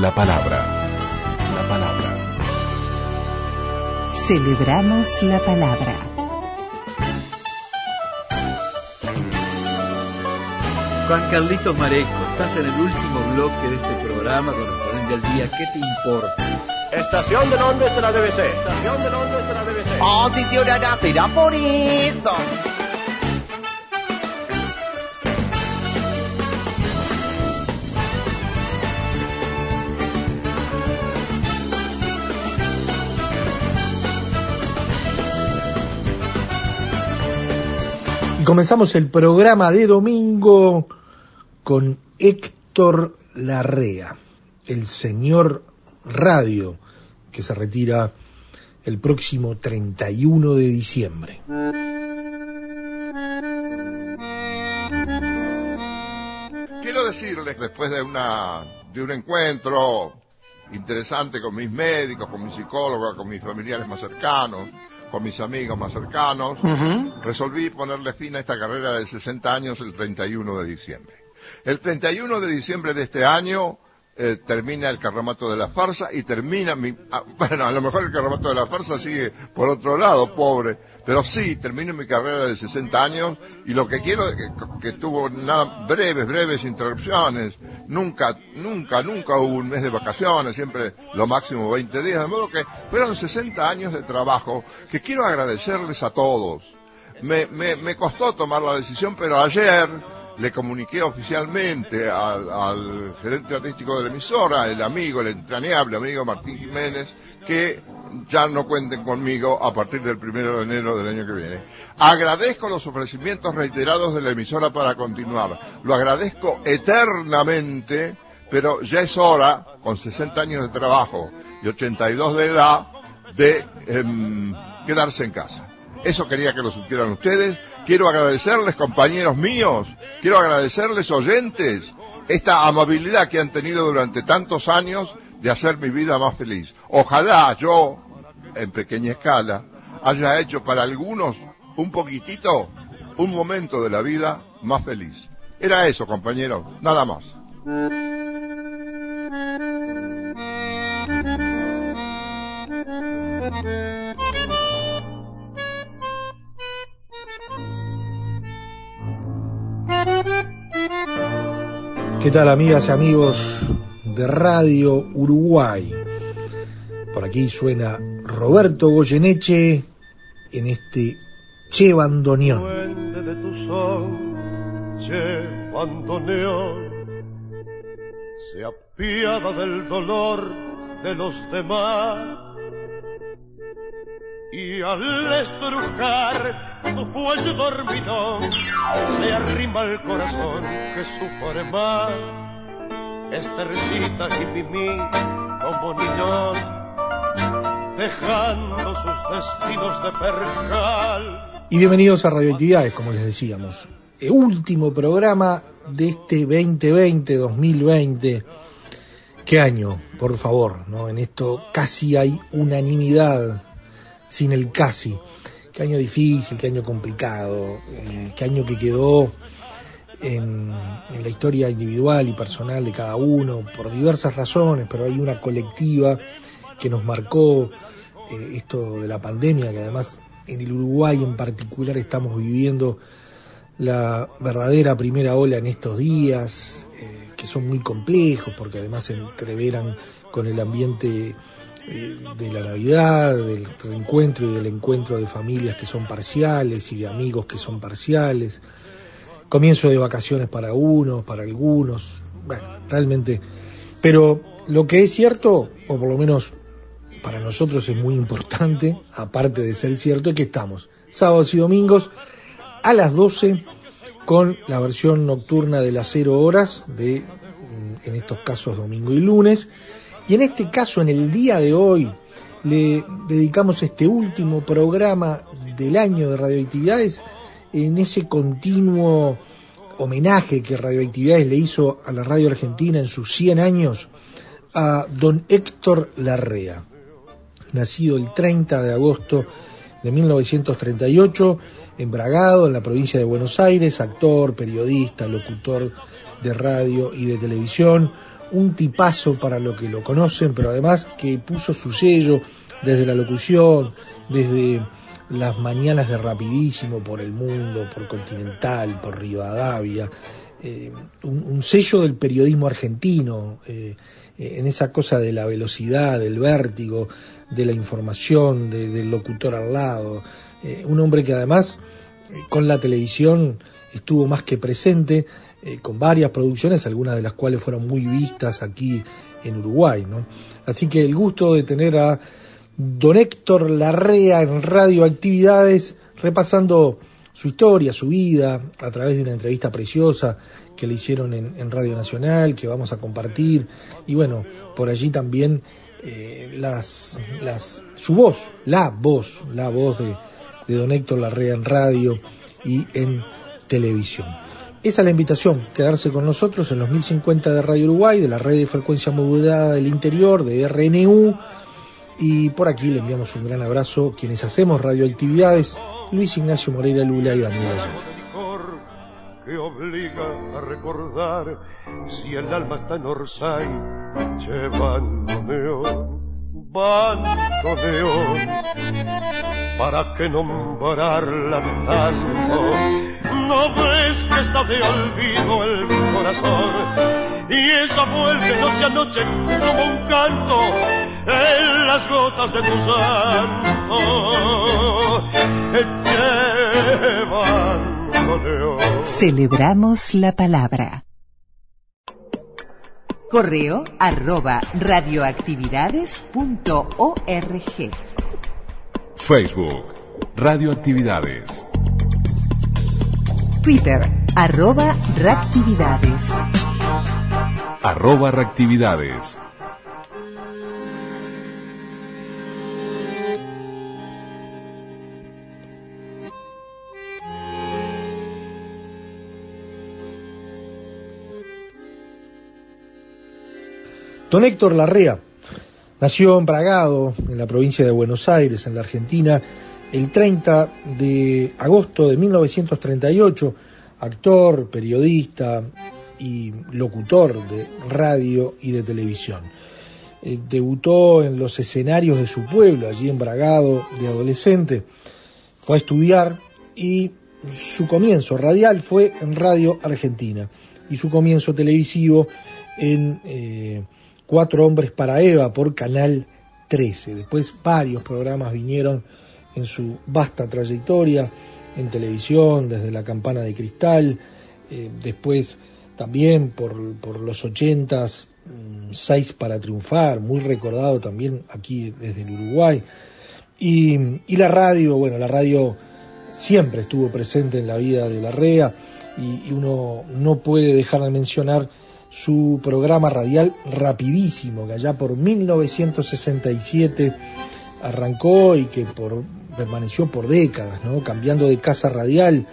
La palabra. La palabra. Celebramos la palabra. Juan Carlitos Mareco, estás en el último bloque de este programa correspondiente al día. ¿Qué te importa? Estación de Londres de la BBC. Estación de Londres de la BBC. Oh, será por eso. Comenzamos el programa de domingo con Héctor Larrea, el señor radio, que se retira el próximo 31 de diciembre. Quiero decirles, después de, una, de un encuentro interesante con mis médicos, con mi psicóloga, con mis familiares más cercanos, con mis amigos más cercanos, resolví ponerle fin a esta carrera de 60 años el 31 de diciembre. El 31 de diciembre de este año eh, termina el carromato de la farsa y termina mi... ah, bueno, a lo mejor el carromato de la farsa sigue por otro lado, pobre, pero sí, termino mi carrera de 60 años y lo que quiero que, que tuvo nada, breves, breves interrupciones, nunca, nunca, nunca hubo un mes de vacaciones, siempre lo máximo 20 días, de modo que fueron 60 años de trabajo que quiero agradecerles a todos. Me, me, me costó tomar la decisión, pero ayer le comuniqué oficialmente al, al, gerente artístico de la emisora, el amigo, el entrañable amigo Martín Jiménez, que ya no cuenten conmigo a partir del primero de enero del año que viene. Agradezco los ofrecimientos reiterados de la emisora para continuar. Lo agradezco eternamente, pero ya es hora, con 60 años de trabajo y 82 de edad, de eh, quedarse en casa. Eso quería que lo supieran ustedes. Quiero agradecerles, compañeros míos, quiero agradecerles, oyentes, esta amabilidad que han tenido durante tantos años de hacer mi vida más feliz. Ojalá yo, en pequeña escala, haya hecho para algunos un poquitito, un momento de la vida más feliz. Era eso, compañeros, nada más. ¿Qué tal amigas y amigos de Radio Uruguay? Por aquí suena Roberto Goyeneche en este Che Bandoneón. Duende de tu son, che bandoneón, se apiada del dolor de los demás y al estrujar tu fuelle dormidón se arrima al corazón que sufre más esta recita jipimí como niñón dejando sus destinos de percal Y bienvenidos a Radioactividades, como les decíamos. El último programa de este 2020-2020. ¿Qué año, por favor? ¿no? En esto casi hay unanimidad sin el casi. Qué año difícil, qué año complicado, eh, qué año que quedó en, la historia individual y personal de cada uno por diversas razones, pero hay una colectiva que nos marcó eh, esto de la pandemia, que además en el Uruguay en particular estamos viviendo la verdadera primera ola en estos días, eh, que son muy complejos porque además se entreveran con el ambiente de la Navidad, del reencuentro y del encuentro de familias que son parciales y de amigos que son parciales, comienzo de vacaciones para unos, para algunos, bueno, realmente, pero lo que es cierto, o por lo menos para nosotros es muy importante, aparte de ser cierto, es que estamos sábados y domingos a las 12 con la versión nocturna de las 0 horas de, en estos casos, domingo y lunes, Y en este caso, en el día de hoy, le dedicamos este último programa del año de radioactividades en ese continuo homenaje que Radioactividades le hizo a la radio argentina en sus 100 años a don Héctor Larrea, nacido el 30 de agosto de 1938 en Bragado, en la provincia de Buenos Aires, actor, periodista, locutor de radio y de televisión, un tipazo para lo que lo conocen, pero además que puso su sello desde la locución, desde las mañanas de Rapidísimo por el mundo, por Continental, por Rivadavia, eh, un, un, sello del periodismo argentino, eh, en esa cosa de la velocidad, del vértigo, de la información, de, del locutor al lado, eh, un hombre que además con la televisión estuvo más que presente, con varias producciones, algunas de las cuales fueron muy vistas aquí en Uruguay. ¿no? Así que el gusto de tener a don Héctor Larrea en Radioactividades, repasando su historia, su vida, a través de una entrevista preciosa que le hicieron en, Radio Nacional, que vamos a compartir, y bueno, por allí también eh, las, las, su voz, la voz, la voz de, de don Héctor Larrea en radio y en televisión. Esa es la invitación, quedarse con nosotros en los 1050 de Radio Uruguay, de la red de frecuencia modulada del interior, de RNU, y por aquí le enviamos un gran abrazo quienes hacemos radioactividades, Luis Ignacio Moreira Lula y Daniel que obliga a recordar si el alma está en Orsay, llevándome bandoneón, para que nombrarla tanto, no ves que está de olvido el corazón, y esa vuelve noche a noche como un canto en las gotas de tu santo, llevándole Celebramos la palabra. Correo arroba radioactividades.org. Facebook, Radioactividades. Twitter, arroba reactividades. Arroba reactividades. Don Héctor Larrea nació en Bragado, en la provincia de Buenos Aires, en la Argentina, el 30 de agosto de 1938, actor, periodista y locutor de radio y de televisión. Eh, debutó en los escenarios de su pueblo, allí en Bragado, de adolescente. Fue a estudiar y su comienzo radial fue en Radio Argentina y su comienzo televisivo en eh, Cuatro Hombres para Eva por Canal 13. Después varios programas vinieron en su vasta trayectoria en televisión, desde La Campana de Cristal, eh, después también por, por los ochentas, mm, Seis para Triunfar, muy recordado también aquí desde el Uruguay. Y, y, la radio, bueno, la radio siempre estuvo presente en la vida de la REA y, y uno no puede dejar de mencionar su programa radial rapidísimo, que allá por 1967 arrancó y que por, permaneció por décadas, ¿no? cambiando de casa radial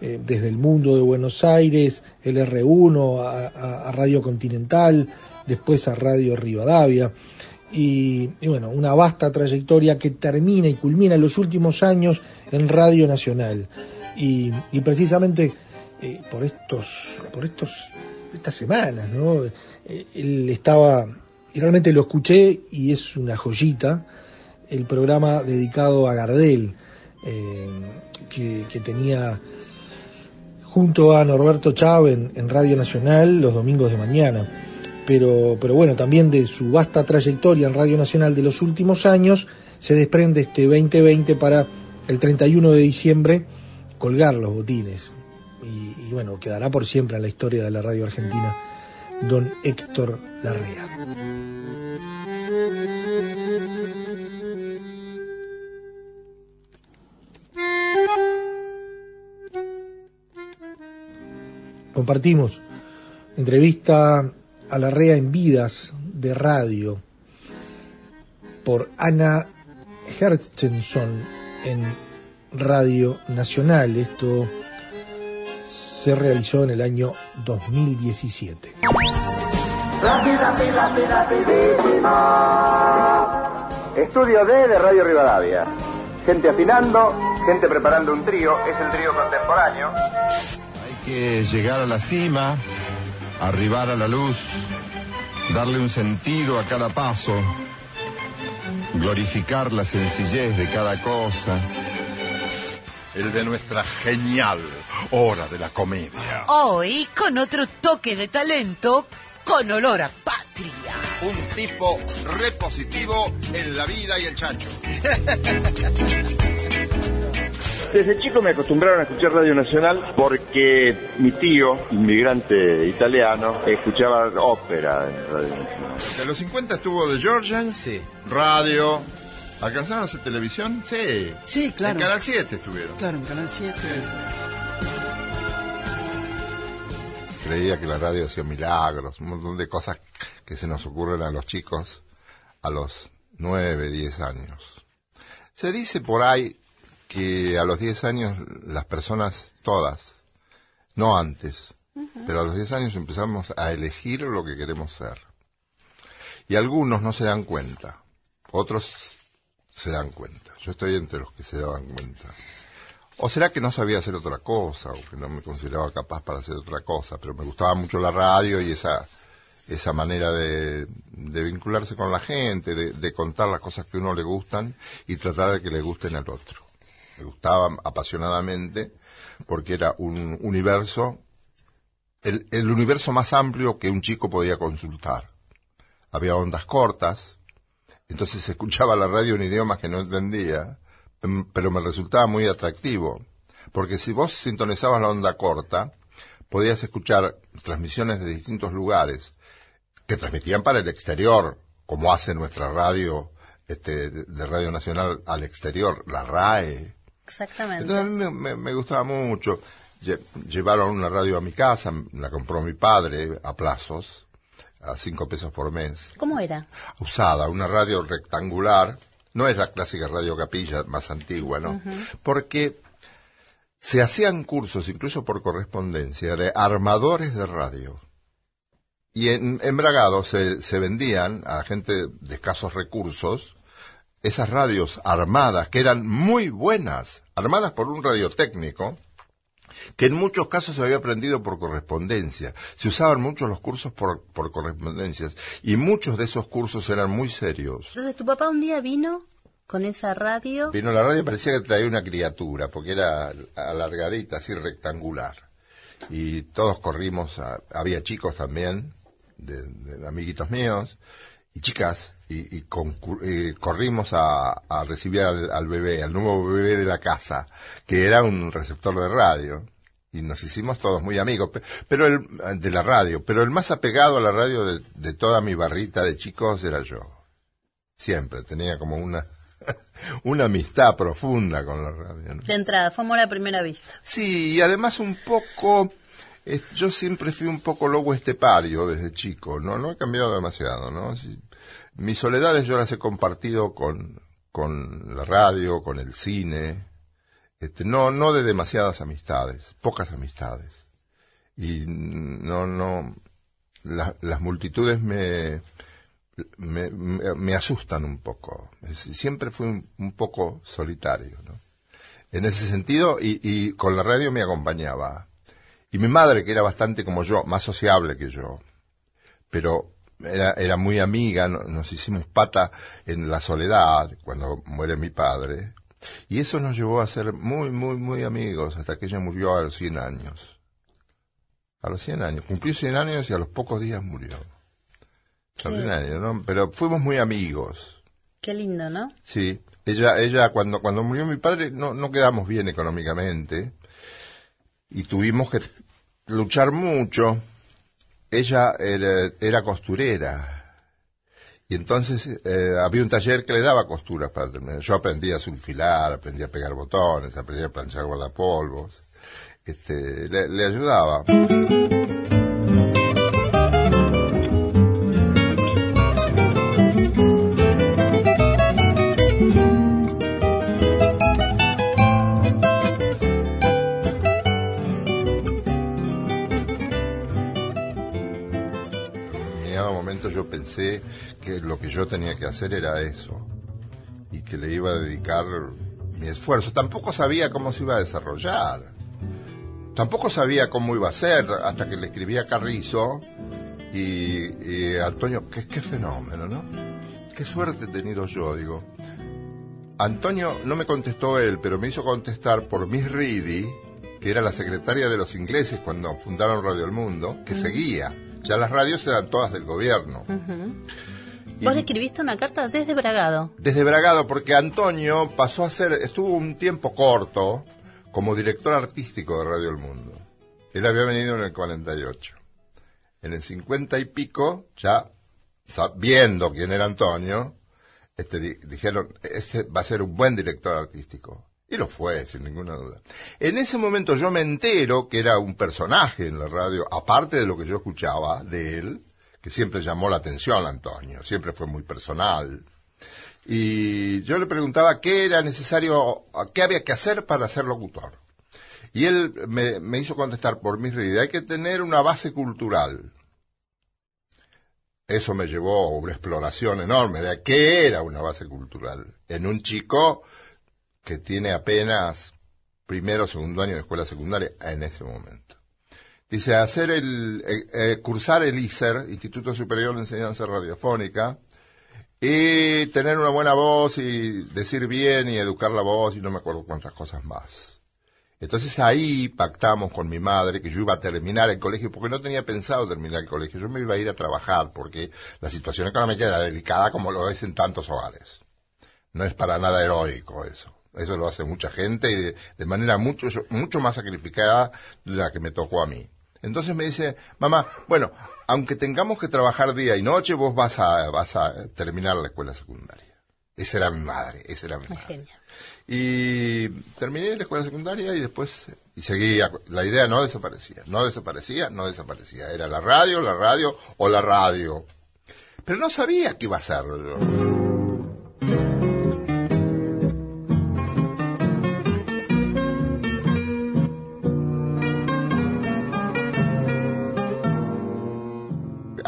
eh, desde el mundo de Buenos Aires, el R1, a, Radio Continental, después a Radio Rivadavia. Y, bueno, una vasta trayectoria que termina y culmina en los últimos años en Radio Nacional. Y, y precisamente eh, por estos, por estos estas semanas, ¿no? Él estaba, y realmente lo escuché y es una joyita, el programa dedicado a Gardel, eh, que, que, tenía junto a Norberto Chávez en, en, Radio Nacional los domingos de mañana. Pero, pero bueno, también de su vasta trayectoria en Radio Nacional de los últimos años, se desprende este 2020 para el 31 de diciembre colgar los botines y, bueno, quedará por siempre en la historia de la radio argentina, don Héctor Larrea. Compartimos entrevista a Larrea en Vidas de Radio, por Ana Herstenson en Radio Nacional. Esto se realizó en el año 2017. Estudio D de Radio Rivadavia. Gente afinando, gente preparando un trío, es el trío contemporáneo. Hay que llegar a la cima, arribar a la luz, darle un sentido a cada paso, glorificar la sencillez de cada cosa. El de nuestra genial hora de la comedia. Hoy con otro toque de talento con olor a patria. Un tipo repositivo en la vida y el chancho. Desde chico me acostumbraron a escuchar Radio Nacional porque mi tío, inmigrante italiano, escuchaba ópera en Radio Nacional. De los 50 estuvo The Georgians, Sí. radio. ¿Alcanzaron a hacer televisión? Sí. Sí, claro. En Canal 7 estuvieron. Claro, en Canal 7. Creía que la radio hacía milagros, un montón de cosas que se nos ocurren a los chicos a los 9, 10 años. Se dice por ahí que a los 10 años las personas, todas, no antes, pero a los 10 años empezamos a elegir lo que queremos ser. Y algunos no se dan cuenta, otros se dan cuenta. Yo estoy entre los que se daban cuenta. O será que no sabía hacer otra cosa, o que no me consideraba capaz para hacer otra cosa, pero me gustaba mucho la radio y esa, esa manera de, de vincularse con la gente, de, de contar las cosas que a uno le gustan y tratar de que le gusten al otro. Me gustaba apasionadamente porque era un universo, el, el universo más amplio que un chico podía consultar. Había ondas cortas, entonces se escuchaba la radio en idiomas que no entendía, pero me resultaba muy atractivo, porque si vos sintonizabas la onda corta, podías escuchar transmisiones de distintos lugares que transmitían para el exterior, como hace nuestra radio este, de Radio Nacional al exterior, la RAE. Exactamente. Entonces a mí me, me- me gustaba mucho. Lle- Llevaron una radio a mi casa, la compró mi padre a plazos, a cinco pesos por mes ¿Cómo era? usada, una radio rectangular, no es la clásica radio capilla más antigua, ¿no? Porque se hacían cursos, incluso por correspondencia, de armadores de radio. Y en, en Bragado se, se vendían a gente de escasos recursos esas radios armadas, que eran muy buenas, armadas por un radiotécnico, que en muchos casos se había aprendido por correspondencia. Se usaban mucho los cursos por, por correspondencias y muchos de esos cursos eran muy serios. Entonces, tu papá un día vino con esa radio. Vino la radio y parecía que traía una criatura, porque era alargadita, así rectangular. Y todos corrimos, a- había chicos también, de, de amiguitos míos, y chicas, y, y eh, corrimos a, a recibir al, al bebé, al nuevo bebé de la casa, que era un receptor de radio. Y nos hicimos todos muy amigos, pe- pero el, de la radio, pero el más apegado a la radio de, de toda mi barrita de chicos era yo. Siempre, tenía como una, una amistad profunda con la radio. ¿no? De entrada, fue amor a primera vista. Sí, y además un poco, yo siempre fui un poco lobo estepario desde chico, ¿no? No he cambiado demasiado, ¿no? Mis soledades yo las he compartido con, con la radio, con el cine, este, no, no de demasiadas amistades, pocas amistades. Y no, no, la- las multitudes me, me, me, asustan un poco. Siempre fui un, un poco solitario, ¿no? En ese sentido, y, y con la radio me acompañaba. Y mi madre, que era bastante como yo, más sociable que yo, pero era, era muy amiga, no- nos hicimos pata en la soledad cuando muere mi padre. Y eso nos llevó a ser muy, muy, muy amigos hasta que ella murió a los 100 años. A los 100 años. Cumplió 100 años y a los pocos días murió. ¿no? Pero fuimos muy amigos. Qué lindo, ¿no? Sí, ella, ella cuando, cuando murió mi padre no, no quedamos bien económicamente y tuvimos que luchar mucho. Ella era, era costurera y entonces eh, había un taller que le daba costuras para terminar. Yo aprendí a sulfilar, aprendí a pegar botones, aprendí a planchar guardapolvos. Este, le, le ayudaba. yo pensé que lo que yo tenía que hacer era eso y que le iba a dedicar mi esfuerzo. Tampoco sabía cómo se iba a desarrollar. Tampoco sabía cómo iba a ser hasta que le escribí a Carrizo y, y Antonio, qué, qué fenómeno, ¿no? Qué suerte he tenido yo, digo. Antonio no me contestó él, pero me hizo contestar por Miss Reedy, que era la secretaria de los ingleses cuando fundaron Radio El Mundo, que seguía. Ya las radios eran todas del gobierno. Y- Vos escribiste una carta desde Bragado. Desde Bragado, porque Antonio pasó a ser, estuvo un tiempo corto como director artístico de Radio El Mundo. Él había venido en el 48. En el 50 y pico, ya sabiendo quién era Antonio, este, di- dijeron, este va a ser un buen director artístico. Y lo fue, sin ninguna duda. En ese momento yo me entero que era un personaje en la radio, aparte de lo que yo escuchaba de él, que siempre llamó la atención a Antonio, siempre fue muy personal. Y yo le preguntaba qué era necesario, qué había que hacer para ser locutor. Y él me, hizo contestar por mis redes, hay que tener una base cultural. Eso me llevó a una exploración enorme de qué era una base cultural en un chico que tiene apenas primero o segundo año de escuela secundaria en ese momento. Dice, hacer el, eh, eh, cursar el ISER, Instituto Superior de Enseñanza Radiofónica, y tener una buena voz y decir bien y educar la voz y no me acuerdo cuántas cosas más. Entonces ahí pactamos con mi madre que yo iba a terminar el colegio porque no tenía pensado terminar el colegio. Yo me iba a ir a trabajar porque la situación económica era delicada como lo es en tantos hogares. No es para nada heroico eso. Eso lo hace mucha gente y de, manera mucho, mucho más sacrificada de la que me tocó a mí. Entonces me dice, mamá, bueno, aunque tengamos que trabajar día y noche, vos vas a, vas a terminar la escuela secundaria. Esa era mi madre, esa era mi madre. Genial. Y terminé la escuela secundaria y después y seguía. La idea no desaparecía, no desaparecía, no desaparecía. Era la radio, la radio o la radio. Pero no sabía qué iba a hacer.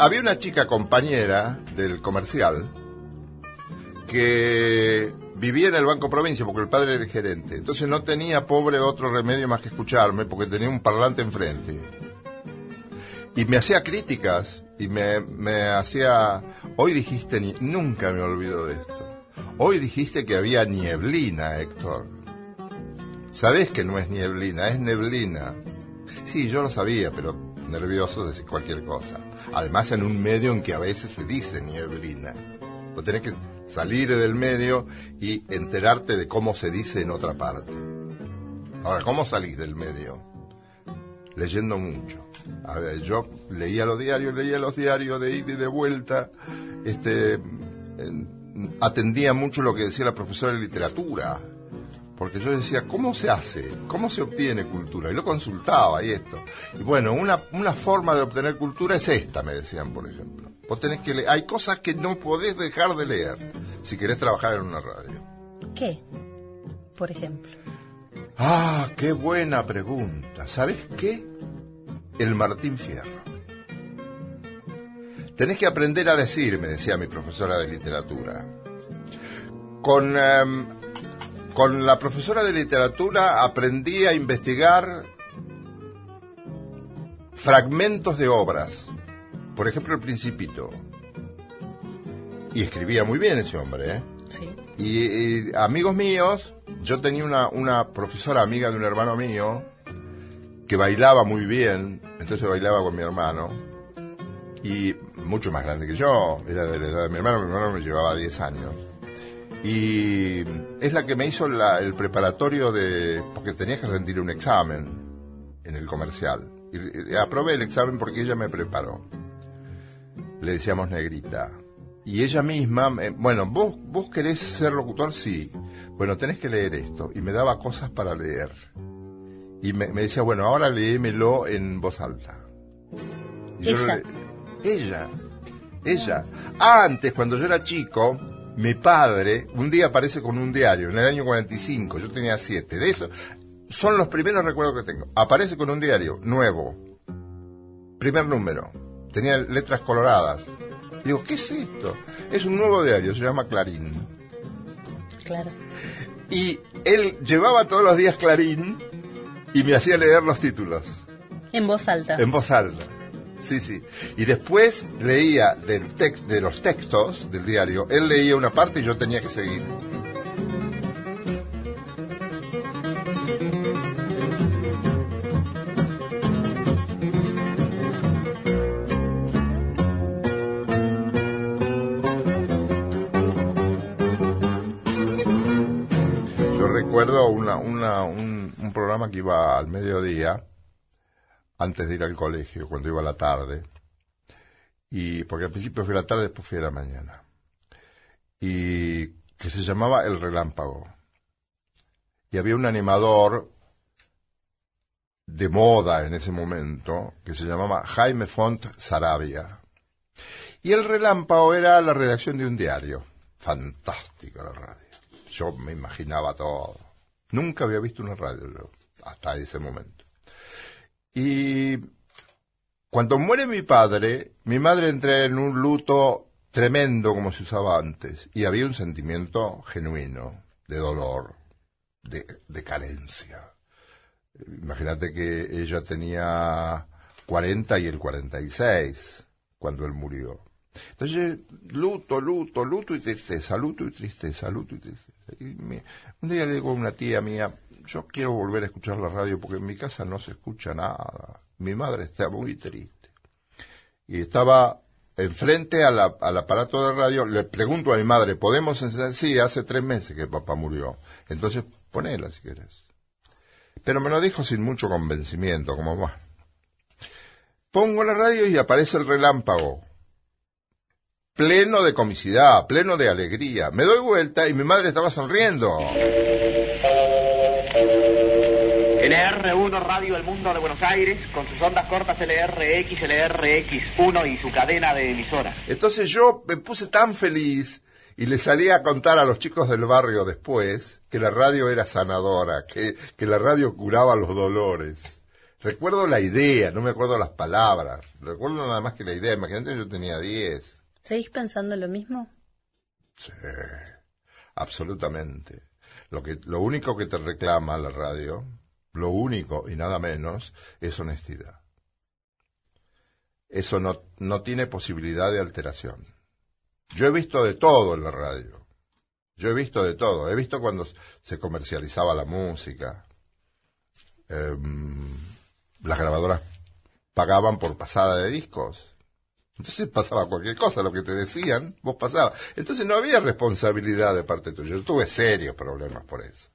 Había una chica compañera del comercial que vivía en el Banco Provincia porque el padre era el gerente. Entonces no tenía, pobre, otro remedio más que escucharme porque tenía un parlante enfrente. Y me hacía críticas y me, me hacía... Hoy dijiste, nunca me olvido de esto. Hoy dijiste que había nieblina, Héctor. Sabés que no es nieblina, es neblina. Sí, yo lo sabía, pero nervioso de decir cualquier cosa. Además, en un medio en que a veces se dice nieblina. Vos tenés que salir del medio y enterarte de cómo se dice en otra parte. Ahora, ¿cómo salís del medio? Leyendo mucho. A ver, yo leía los diarios, leía los diarios de ida y de vuelta. Este, en- atendía mucho lo que decía la profesora de literatura. Porque yo decía, ¿cómo se hace? ¿Cómo se obtiene cultura? Y lo consultaba y esto. Y bueno, una, una forma de obtener cultura es esta, me decían, por ejemplo. Vos tenés que leer. Hay cosas que no podés dejar de leer si querés trabajar en una radio. ¿Qué? Por ejemplo. Ah, qué buena pregunta. ¿Sabes qué? El Martín Fierro. Tenés que aprender a decir, me decía mi profesora de literatura. Con, em, con la profesora de literatura aprendí a investigar fragmentos de obras. Por ejemplo, El Principito. Y escribía muy bien ese hombre, ¿eh? Sí. Y, y amigos míos, yo tenía una, una profesora amiga de un hermano mío que bailaba muy bien, entonces bailaba con mi hermano, y mucho más grande que yo, era de la edad de mi hermano, mi hermano me llevaba 10 años. Y es la que me hizo la- el preparatorio de, porque tenía que rendir un examen en el comercial. Y, y aprobé el examen porque ella me preparó. Le decíamos negrita. Y ella misma, me- bueno, ¿vos, ¿vos querés ser locutor? Sí. Bueno, tenés que leer esto. Y me daba cosas para leer. Y me, me decía, bueno, ahora léemelo en voz alta. Y yo Ella. le- ella. Ella. Antes, cuando yo era chico, mi padre un día aparece con un diario, en el año 45, yo tenía 7. De eso, son los primeros recuerdos que tengo. Aparece con un diario nuevo. Primer número. Tenía letras coloradas. Digo, ¿qué es esto? Es un nuevo diario, se llama Clarín. Claro. Y él llevaba todos los días Clarín y me hacía leer los títulos. En voz alta. En voz alta. Sí, sí. Y después leía del tex- de los textos del diario. Él leía una parte y yo tenía que seguir. Yo recuerdo una, una, un, un programa que iba al mediodía, antes de ir al colegio, cuando iba a la tarde. Y, porque al principio fui a la tarde, después fui a la mañana. Y que se llamaba El Relámpago. Y había un animador de moda en ese momento, que se llamaba Jaime Font Sarabia. Y El Relámpago era la redacción de un diario. Fantástica la radio. Yo me imaginaba todo. Nunca había visto una radio hasta ese momento. Y cuando muere mi padre, mi madre entra en un luto tremendo como se usaba antes. Y había un sentimiento genuino de dolor, de, de carencia. Imagínate que ella tenía 40 y el 46 cuando él murió. Entonces, luto, luto, luto y tristeza, luto y tristeza, luto y tristeza. Y un día le digo a una tía mía, yo quiero volver a escuchar la radio porque en mi casa no se escucha nada. Mi madre está muy triste. Y estaba enfrente al aparato de radio, le pregunto a mi madre, ¿podemos encender? Sí, hace tres meses que papá murió. Entonces, ponela si quieres. Pero me lo dijo sin mucho convencimiento, como más. Pongo la radio y aparece el relámpago pleno de comicidad, pleno de alegría. Me doy vuelta y mi madre estaba sonriendo. LR1 Radio El Mundo de Buenos Aires, con sus ondas cortas LRX, LRX1 y su cadena de emisoras. Entonces yo me puse tan feliz y le salí a contar a los chicos del barrio después que la radio era sanadora, que, que la radio curaba los dolores. Recuerdo la idea, no me acuerdo las palabras. Recuerdo nada más que la idea. Imagínate, yo tenía 10. ¿Seguís pensando lo mismo? Sí, absolutamente. Lo, que, lo único que te reclama la radio, lo único y nada menos, es honestidad. Eso no, no tiene posibilidad de alteración. Yo he visto de todo en la radio. Yo he visto de todo. He visto cuando se comercializaba la música. Em, las grabadoras pagaban por pasada de discos. Entonces pasaba cualquier cosa, lo que te decían, vos pasabas. Entonces no había responsabilidad de parte tuya. Yo tuve serios problemas por eso.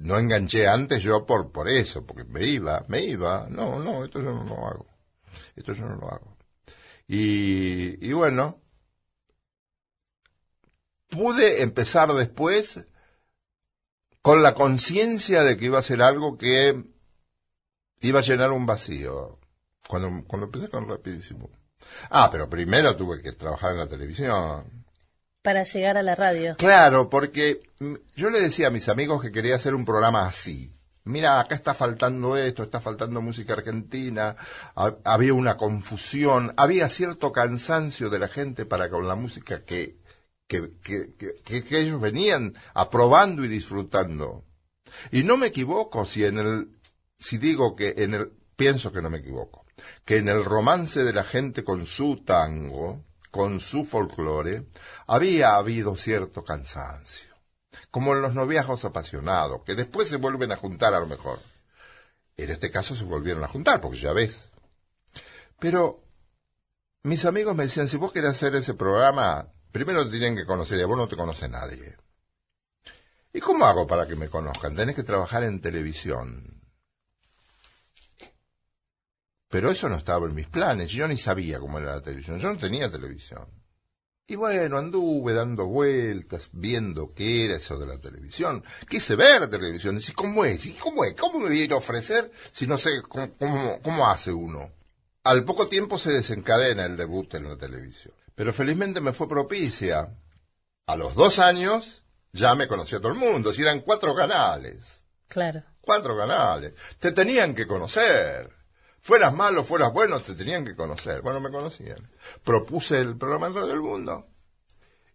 No enganché antes yo por, por eso, porque me iba, me iba. No, no, esto yo no lo hago. Esto yo no lo hago. Y, y bueno, pude empezar después con la conciencia de que iba a ser algo que iba a llenar un vacío. Cuando, cuando empecé con Rapidísimo. Ah, pero primero tuve que trabajar en la televisión. Para llegar a la radio. Claro, porque mm, yo le decía a mis amigos que quería hacer un programa así. Mira, acá está faltando esto, está faltando música argentina, ha- había una confusión, había cierto cansancio de la gente para con la música que, que, que, que- que- que ellos venían aprobando y disfrutando. Y no me equivoco si en el, si digo que en el, pienso que no me equivoco, que en el romance de la gente con su tango, con su folclore, había habido cierto cansancio. Como en los noviazgos apasionados, que después se vuelven a juntar a lo mejor. En este caso se volvieron a juntar, porque ya ves. Pero mis amigos me decían, si vos querés hacer ese programa, primero te tienen que conocer y a vos no te conoce nadie. ¿Y cómo hago para que me conozcan? Tenés que trabajar en televisión. Pero eso no estaba en mis planes. Yo ni sabía cómo era la televisión. Yo no tenía televisión. Y bueno, anduve dando vueltas, viendo qué era eso de la televisión. Quise ver televisión. Y ¿cómo es? ¿Y cómo es? ¿Cómo me voy a ir a ofrecer si no sé cómo, cómo, cómo hace uno? Al poco tiempo se desencadena el debut en la televisión. Pero felizmente me fue propicia. A los dos años ya me conocía todo el mundo. Si eran cuatro canales. Claro. Cuatro canales. Te tenían que conocer. Fueras malo, fueras bueno, te tenían que conocer. Bueno, me conocían. Propuse el programa en Radio del Mundo.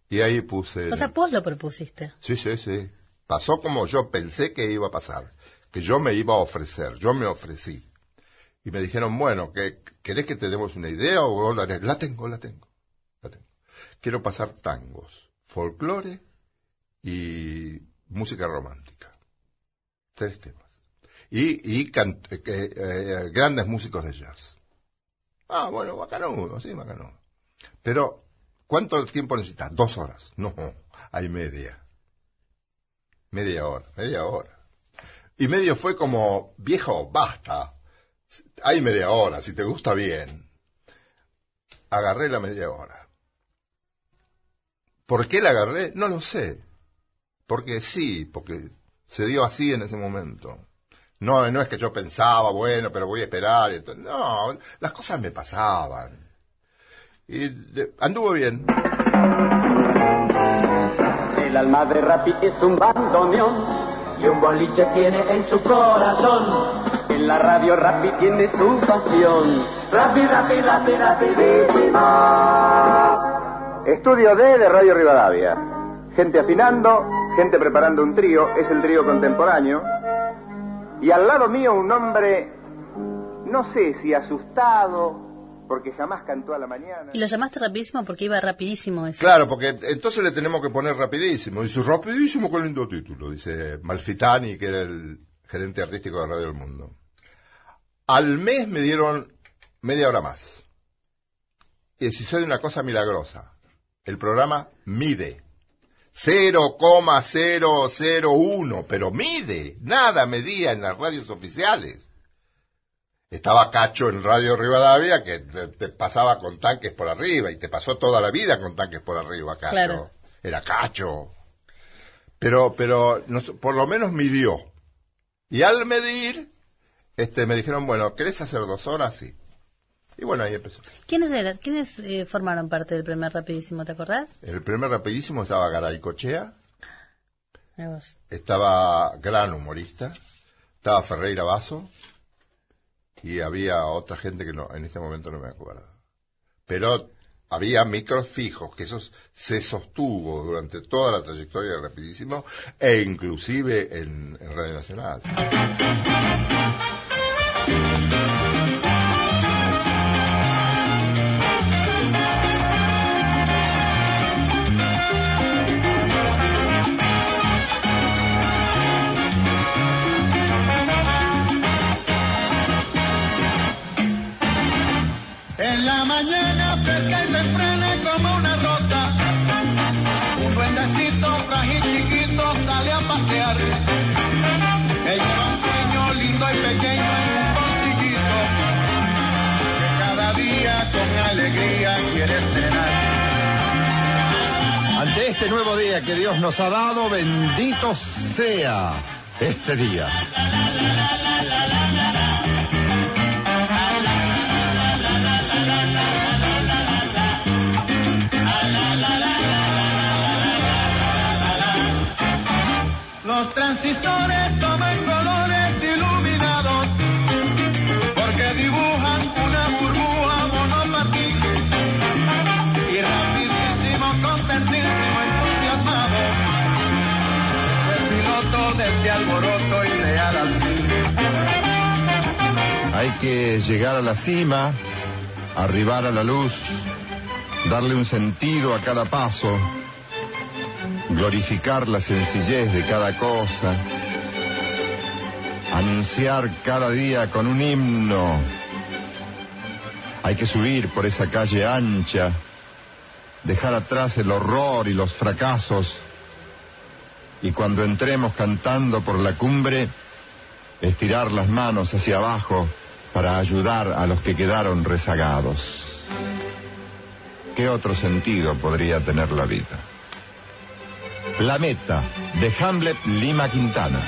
Y ahí puse... O sea, vos lo propusiste. Sí, sí, sí. Pasó como yo pensé que iba a pasar. Que yo me iba a ofrecer. Yo me ofrecí. Y me dijeron, bueno, que ¿querés que te demos una idea o la, la tengo, la tengo, la tengo. Quiero pasar tangos, folclore y música romántica. Tres temas. Y, y eh, eh, grandes músicos de jazz. Ah, bueno, bacanudo, sí, bacanudo. Pero, ¿cuánto tiempo necesitas? Dos horas. No, hay media. Media hora, media hora. Y medio fue como, viejo, basta. Hay media hora, si te gusta bien. Agarré la media hora. ¿Por qué la agarré? No lo sé. Porque sí, porque se dio así en ese momento. No, no es que yo pensaba, bueno, pero voy a esperar. esto- No, las cosas me pasaban. Y de- anduvo bien. El alma de Rappi es un bandoneón y un boliche tiene en su corazón. En la radio Rappi tiene su pasión. Rappi, Rappi, Rappi, rapidísimo. Estudio D de Radio Rivadavia. Gente afinando, gente preparando un trío, es el trío contemporáneo. Y al lado mío un hombre, no sé si asustado, porque jamás cantó a la mañana. Y lo llamaste rapidísimo porque iba rapidísimo eso. Claro, porque entonces le tenemos que poner rapidísimo. Dice, rapidísimo, qué lindo título. Dice Malfitani, que era el gerente artístico de Radio del Mundo. Al mes me dieron media hora más. Y si soy una cosa milagrosa. El programa mide. 0,001, pero mide. Nada medía en las radios oficiales. Estaba Cacho en Radio Rivadavia que te, te pasaba con tanques por arriba y te pasó toda la vida con tanques por arriba, Cacho. Claro. Era Cacho. Pero, pero por lo menos midió. Y al medir, este, me dijeron, bueno, ¿querés hacer dos horas? Sí. Y bueno, ahí empezó. ¿Quiénes, eran, ¿quiénes eh, formaron parte del primer rapidísimo, te acordás? El primer rapidísimo estaba Garay Cochea, estaba gran humorista, estaba Ferreira Basso y había otra gente que no, en este momento no me acuerdo. Pero había micros fijos, que eso se sostuvo durante toda la trayectoria de Rapidísimo e inclusive en, en Radio Nacional. Nuevo día que Dios nos ha dado, bendito sea este día. Los transistores Hay que llegar a la cima, arribar a la luz, darle un sentido a cada paso, glorificar la sencillez de cada cosa, anunciar cada día con un himno. Hay que subir por esa calle ancha, dejar atrás el horror y los fracasos, y cuando entremos cantando por la cumbre, estirar las manos hacia abajo para ayudar a los que quedaron rezagados. ¿Qué otro sentido podría tener la vida? La meta de Hamlet Lima Quintana.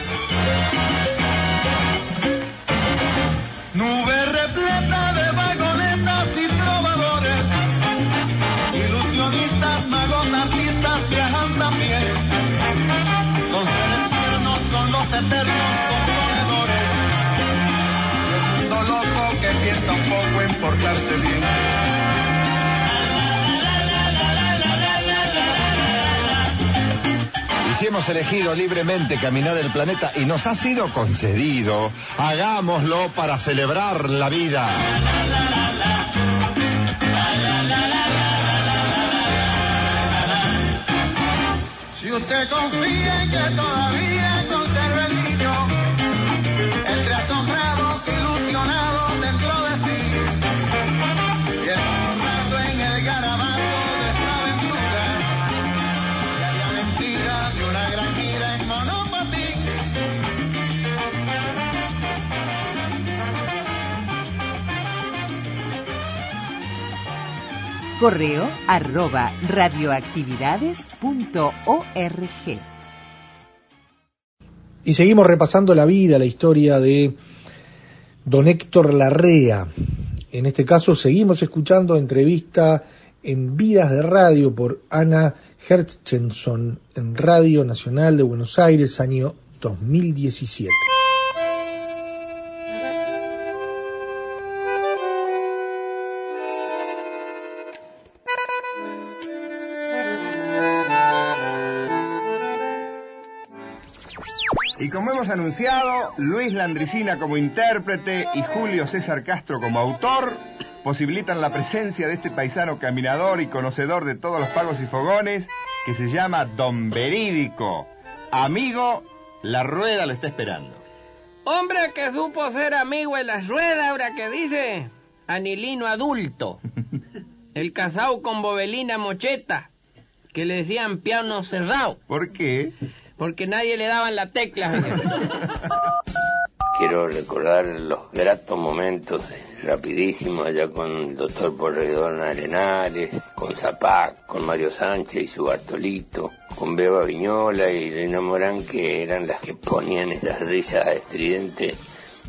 Hemos elegido libremente caminar el planeta y nos ha sido concedido, hagámoslo para celebrar la vida. Si usted confía en que todavía Correo arroba radioactividades.org. Y seguimos repasando la vida, la historia de don Héctor Larrea. En este caso seguimos escuchando entrevista en Vidas de Radio por Ana Herchenson en Radio Nacional de Buenos Aires, año 2017. Como hemos anunciado, Luis Landricina como intérprete y Julio César Castro como autor posibilitan la presencia de este paisano caminador y conocedor de todos los pagos y fogones que se llama Don Verídico. Amigo, la rueda lo está esperando. Hombre que supo ser amigo en las ruedas, ahora que dice Anilino adulto. El casado con Bobelina Mocheta, que le decían piano cerrado. ¿Por qué? Porque nadie le daban la tecla. Quiero recordar los gratos momentos rapidísimos allá con el doctor Porredón Arenales, con Zapac, con Mario Sánchez y su Bartolito, con Beba Viñola y Elena Morán, que eran las que ponían esas risas estridentes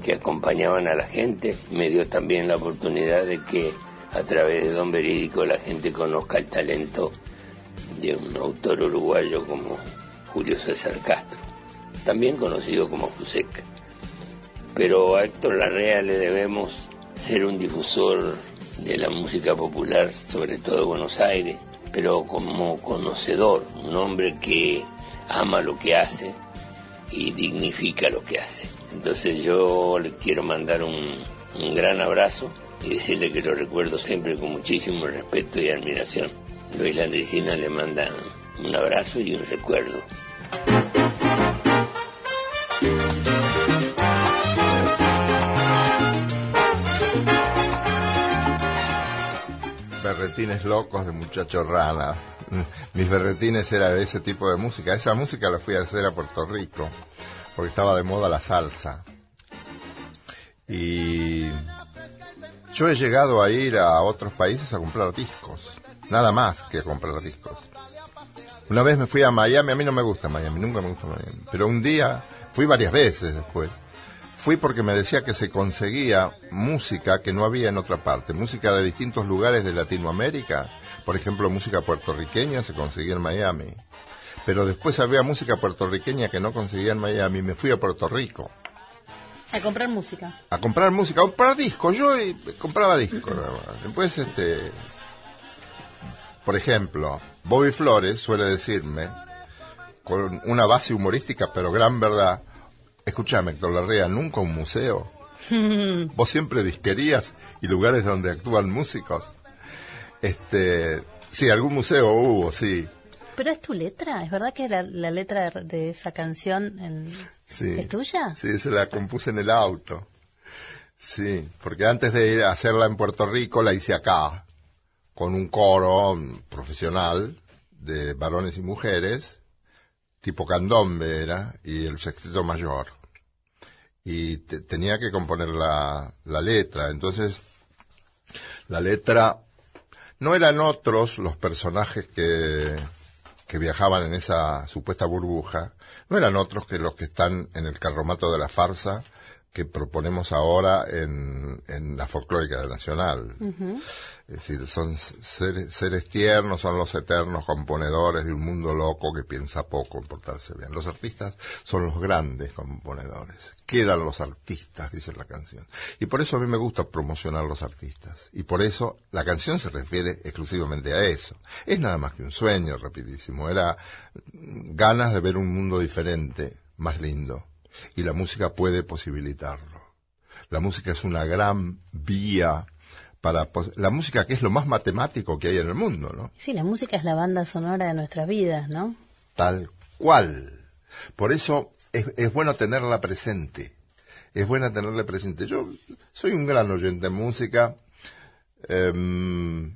que acompañaban a la gente. Me dio también la oportunidad de que a través de Don Verídico la gente conozca el talento de un autor uruguayo como Julio César Castro, también conocido como Fuseca. Pero a Héctor Larrea le debemos ser un difusor de la música popular, sobre todo de Buenos Aires, pero como conocedor, un hombre que ama lo que hace y dignifica lo que hace. Entonces yo le quiero mandar un, un gran abrazo y decirle que lo recuerdo siempre con muchísimo respeto y admiración. Luis Landricina le manda un abrazo y un recuerdo. Berretines locos de muchacho rana. Mis berretines era de ese tipo de música. Esa música la fui a hacer a Puerto Rico, porque estaba de moda la salsa. Y yo he llegado a ir a otros países a comprar discos. Nada más que comprar discos. Una vez me fui a Miami, a mí no me gusta Miami, nunca me gusta Miami. Pero un día, fui varias veces después. Fui porque me decía que se conseguía música que no había en otra parte, música de distintos lugares de Latinoamérica, por ejemplo, música puertorriqueña se conseguía en Miami. Pero después había música puertorriqueña que no conseguía en Miami, me fui a Puerto Rico A comprar música. a comprar música, a comprar discos. Yo eh, compraba discos. Después, este, por ejemplo, Bobby Flores suele decirme, con una base humorística, pero gran verdad, escúchame, Héctor Larrea, nunca un museo. Vos siempre disquerías y lugares donde actúan músicos. Este, sí, algún museo hubo, sí. Pero es tu letra, ¿es verdad que la, la letra de, de esa canción en- Sí. es tuya? Sí, se la compuse en el auto. Sí, porque antes de ir a hacerla en Puerto Rico la hice acá, con un coro profesional de varones y mujeres, tipo candombe era, y el sexteto mayor. Y te- tenía que componer la, la letra, entonces la letra no eran otros los personajes que, que viajaban en esa supuesta burbuja, no eran otros que los que están en el carromato de la farsa que proponemos ahora en, en la folclórica nacional. Ujú. Es decir, son seres, seres tiernos, son los eternos componedores de un mundo loco que piensa poco en portarse bien. Los artistas son los grandes componedores. Quedan los artistas, dice la canción. Y por eso a mí me gusta promocionar los artistas. Y por eso la canción se refiere exclusivamente a eso. Es nada más que un sueño rapidísimo. Era ganas de ver un mundo diferente, más lindo. Y la música puede posibilitarlo. La música es una gran vía para la música que es lo más matemático que hay en el mundo, ¿no? Sí, la música es la banda sonora de nuestras vidas, ¿no? Tal cual. Por eso es, es bueno tenerla presente. Es buena tenerla presente. Yo soy un gran oyente de música. Em,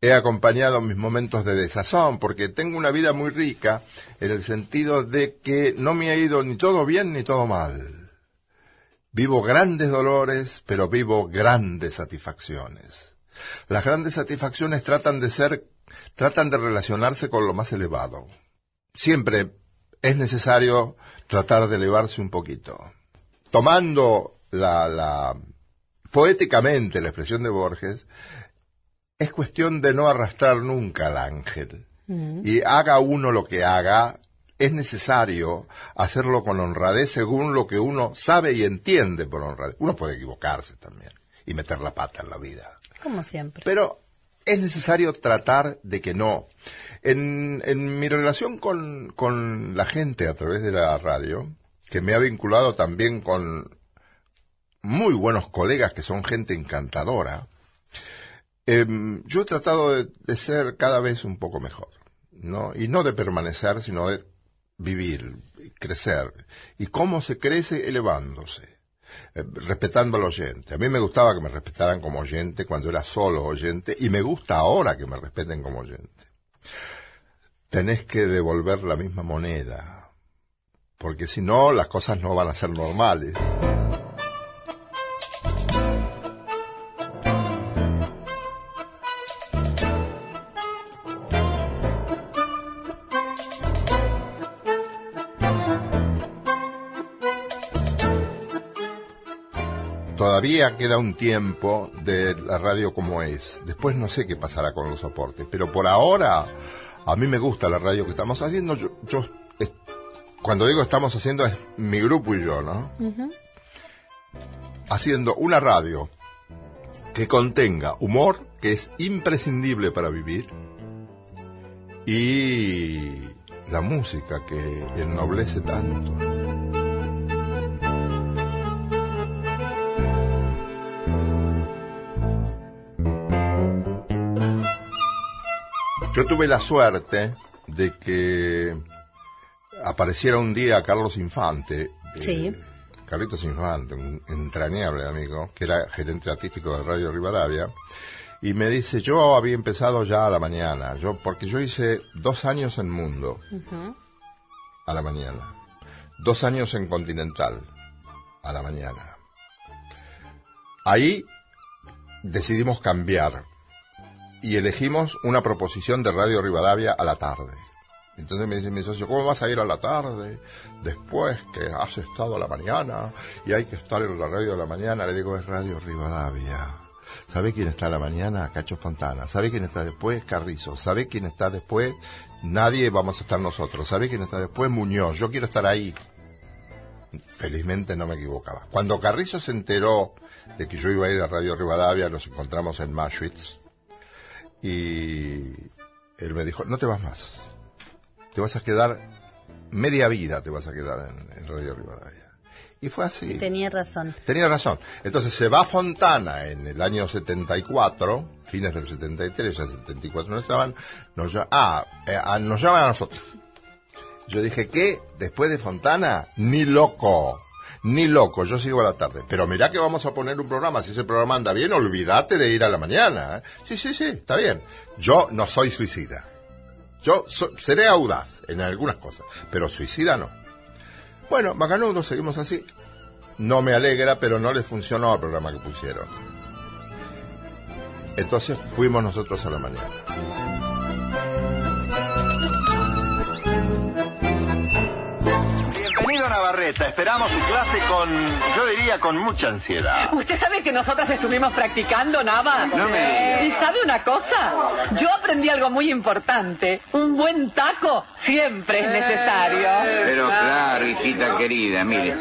he acompañado mis momentos de desazón porque tengo una vida muy rica en el sentido de que no me ha ido ni todo bien ni todo mal. Vivo grandes dolores, pero vivo grandes satisfacciones. Las grandes satisfacciones tratan de ser, tratan de relacionarse con lo más elevado. Siempre es necesario tratar de elevarse un poquito. Tomando la, poéticamente la expresión de Borges, es cuestión de no arrastrar nunca al ángel. Y haga uno lo que haga, es necesario hacerlo con honradez según lo que uno sabe y entiende por honradez. Uno puede equivocarse también y meter la pata en la vida. Como siempre. Pero es necesario tratar de que no. En, en mi relación con, con la gente a través de la radio, que me ha vinculado también con muy buenos colegas que son gente encantadora, em, yo he tratado de, ser cada vez un poco mejor, ¿no? Y no de permanecer, sino de vivir, crecer. ¿Y cómo se crece? Elevándose eh, respetando al oyente. A mí me gustaba que me respetaran como oyente cuando era solo oyente y me gusta ahora que me respeten como oyente. Tenés que devolver la misma moneda, porque si no las cosas no van a ser normales. Todavía queda un tiempo de la radio como es. Después no sé qué pasará con los soportes, pero por ahora a mí me gusta la radio que estamos haciendo. Yo, yo es- cuando digo estamos haciendo es mi grupo y yo, ¿no? Haciendo una radio que contenga humor, que es imprescindible para vivir, y la música que ennoblece tanto. Yo tuve la suerte de que apareciera un día Carlos Infante, eh. Carlitos Infante, un entrañable amigo, que era gerente artístico de Radio Rivadavia, y me dice, yo había empezado ya a la mañana, yo porque yo hice dos años en Mundo a la mañana, dos años en Continental a la mañana. Ahí decidimos cambiar y elegimos una proposición de Radio Rivadavia a la tarde. Entonces me dice mi socio, ¿cómo vas a ir a la tarde? Después que has estado a la mañana y hay que estar en la radio a la mañana. Le digo, es Radio Rivadavia. ¿Sabe quién está a la mañana? Cacho Fontana. ¿Sabe quién está después? Carrizo. ¿Sabe quién está después? Nadie vamos a estar nosotros. ¿Sabe quién está después? Muñoz. Yo quiero estar ahí. Felizmente no me equivocaba. Cuando Carrizo se enteró de que yo iba a ir a Radio Rivadavia, nos encontramos en Maschwitz y él me dijo, no te vas más. Te vas a quedar, media vida te vas a quedar en, en Radio Rivadavia. Y fue así. Tenía razón. Tenía razón. Entonces se va Fontana en el año 74, fines del 73, ya 74 no estaban, nos, ah, eh, ah, nos llaman a nosotros. Yo dije, ¿qué? Después de Fontana, ni loco, ni loco, yo sigo a la tarde. Pero mirá que vamos a poner un programa, si ese programa anda bien, olvídate de ir a la mañana. ¿eh? Sí, sí, sí, está bien. Yo no soy suicida. Yo seré audaz en algunas cosas, pero suicida no. Bueno, Macanudo, seguimos así. No me alegra, pero no le funcionó el programa que pusieron. Entonces fuimos nosotros a la mañana. Navarreta, esperamos su clase con, yo diría, con mucha ansiedad. Usted sabe que nosotras estuvimos practicando, Nava. No me ¿Y sabe una cosa? Yo aprendí algo muy importante. Un buen taco siempre es necesario. Pero claro, hijita querida, mire,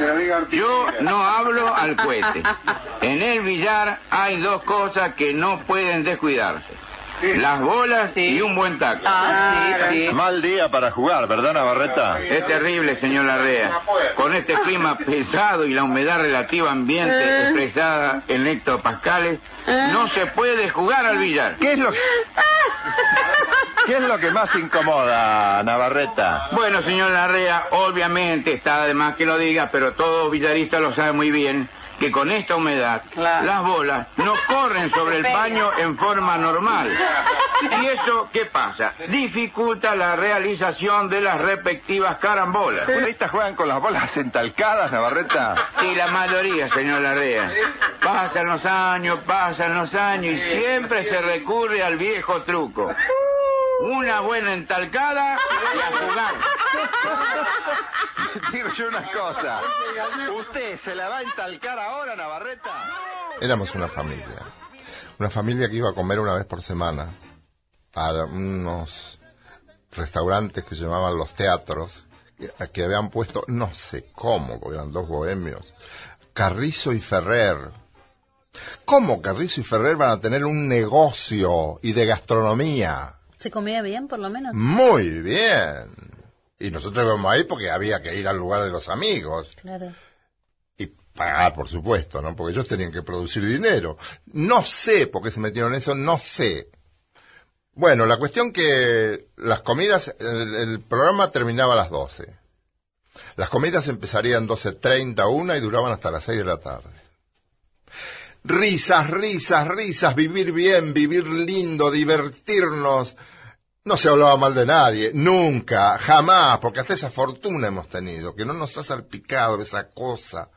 yo no hablo al cohete. En el billar hay dos cosas que no pueden descuidarse. Las bolas y un buen taco. Mal día para jugar, ¿verdad, Navarreta? Es terrible, señor Larrea. Con este clima pesado y la humedad relativa ambiente expresada en hectopascales, no se puede jugar al billar. ¿Qué es lo que... ¿Qué es lo que más incomoda, Navarreta? Bueno, señor Larrea, obviamente está de más que lo diga, pero todo villarista lo sabe muy bien que con esta humedad las bolas no corren sobre el paño en forma normal. ¿Y eso qué pasa? Dificulta la realización de las respectivas carambolas. ¿Futbolistas juegan con las bolas entalcadas, Navarreta? Sí, la mayoría, señor Larrea. Pasan los años, pasan los años y siempre se recurre al viejo truco. Una buena entalcada y a jugar. Digo yo una cosa. ¿Usted se la va a entalcar ahora, Navarreta? Éramos una familia. Una familia que iba a comer una vez por semana a unos restaurantes que se llamaban los teatros, que, que habían puesto, no sé cómo, porque eran dos bohemios, Carrizo y Ferrer. ¿Cómo Carrizo y Ferrer van a tener un negocio y de gastronomía? ¿Se comía bien, por lo menos? Muy bien. Y nosotros íbamos ahí porque había que ir al lugar de los amigos. Claro. Y pagar, por supuesto, ¿no? Porque ellos tenían que producir dinero. No sé por qué se metieron en eso, no sé. Bueno, la cuestión que las comidas, el, el programa terminaba a las 12. Las comidas empezarían 12.30, una y duraban hasta las 6 de la tarde. Risas, risas, risas, vivir bien, vivir lindo, divertirnos. No se hablaba mal de nadie, nunca, jamás, porque hasta esa fortuna hemos tenido, que no nos ha salpicado esa cosa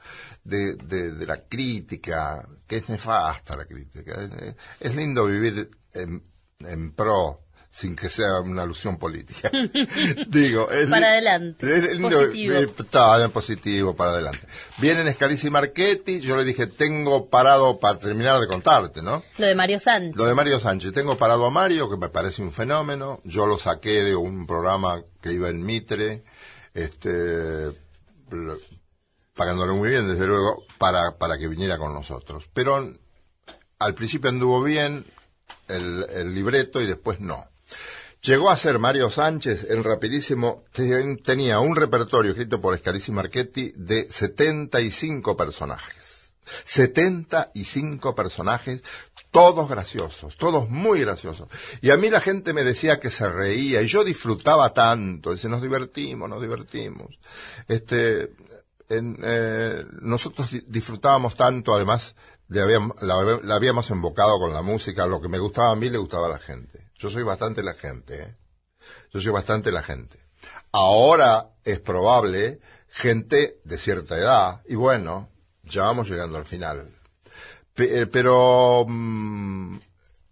de, de, la crítica, que es nefasta la crítica. Es, es lindo vivir en, en pro, sin que sea una alusión política. Digo, es li- Para adelante. es lindo, Positivo. eh, Está bien positivo, para adelante. Vienen Scalisi y Marchetti, yo le dije, tengo parado para terminar de contarte, ¿no? Lo de Mario Sánchez. Lo de Mario Sánchez. Tengo parado a Mario, que me parece un fenómeno. Yo lo saqué de un programa que iba en Mitre, este, lo- pagándole muy bien, desde luego, para, para que viniera con nosotros. Pero al principio anduvo bien el, el libreto y después no. Llegó a ser Mario Sánchez, el rapidísimo, ten- tenía un repertorio escrito por Scalisi Marchetti de 75 personajes. 75 personajes, todos graciosos, todos muy graciosos. Y a mí la gente me decía que se reía y yo disfrutaba tanto, dice, nos divertimos, nos divertimos. Este, en, eh, nosotros di- disfrutábamos tanto, además, de la, la habíamos embocado con la música, lo que me gustaba a mí le gustaba a la gente. Yo soy bastante la gente, ¿eh? Yo soy bastante la gente. Ahora es probable gente de cierta edad, y bueno, ya vamos llegando al final. Eh, pero mm,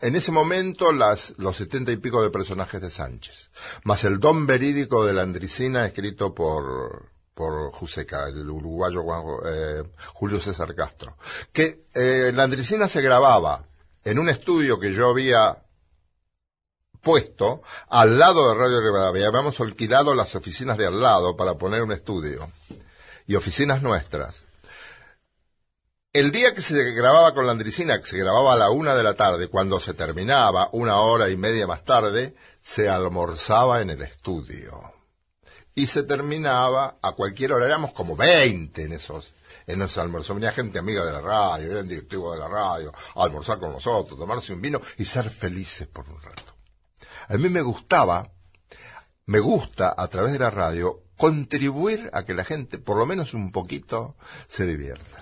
en ese momento las, los setenta y pico de personajes de Sánchez, más el don verídico de la Andricina escrito por, por Juseca, el uruguayo eh, Julio César Castro, que eh, la Andricina se grababa en un estudio que yo había puesto al lado de Radio Rivadavia. Habíamos alquilado las oficinas de al lado para poner un estudio y oficinas nuestras. El día que se grababa con la Andricina, que se grababa a la una de la tarde, cuando se terminaba, una hora y media más tarde, se almorzaba en el estudio. Y se terminaba a cualquier hora. Éramos como 20 en esos, en esos almuerzos. Venía gente amiga de la radio, eran directivos de la radio, a almorzar con nosotros, tomarse un vino y ser felices por un rato. A mí me gustaba, me gusta a través de la radio, contribuir a que la gente, por lo menos un poquito, se divierta.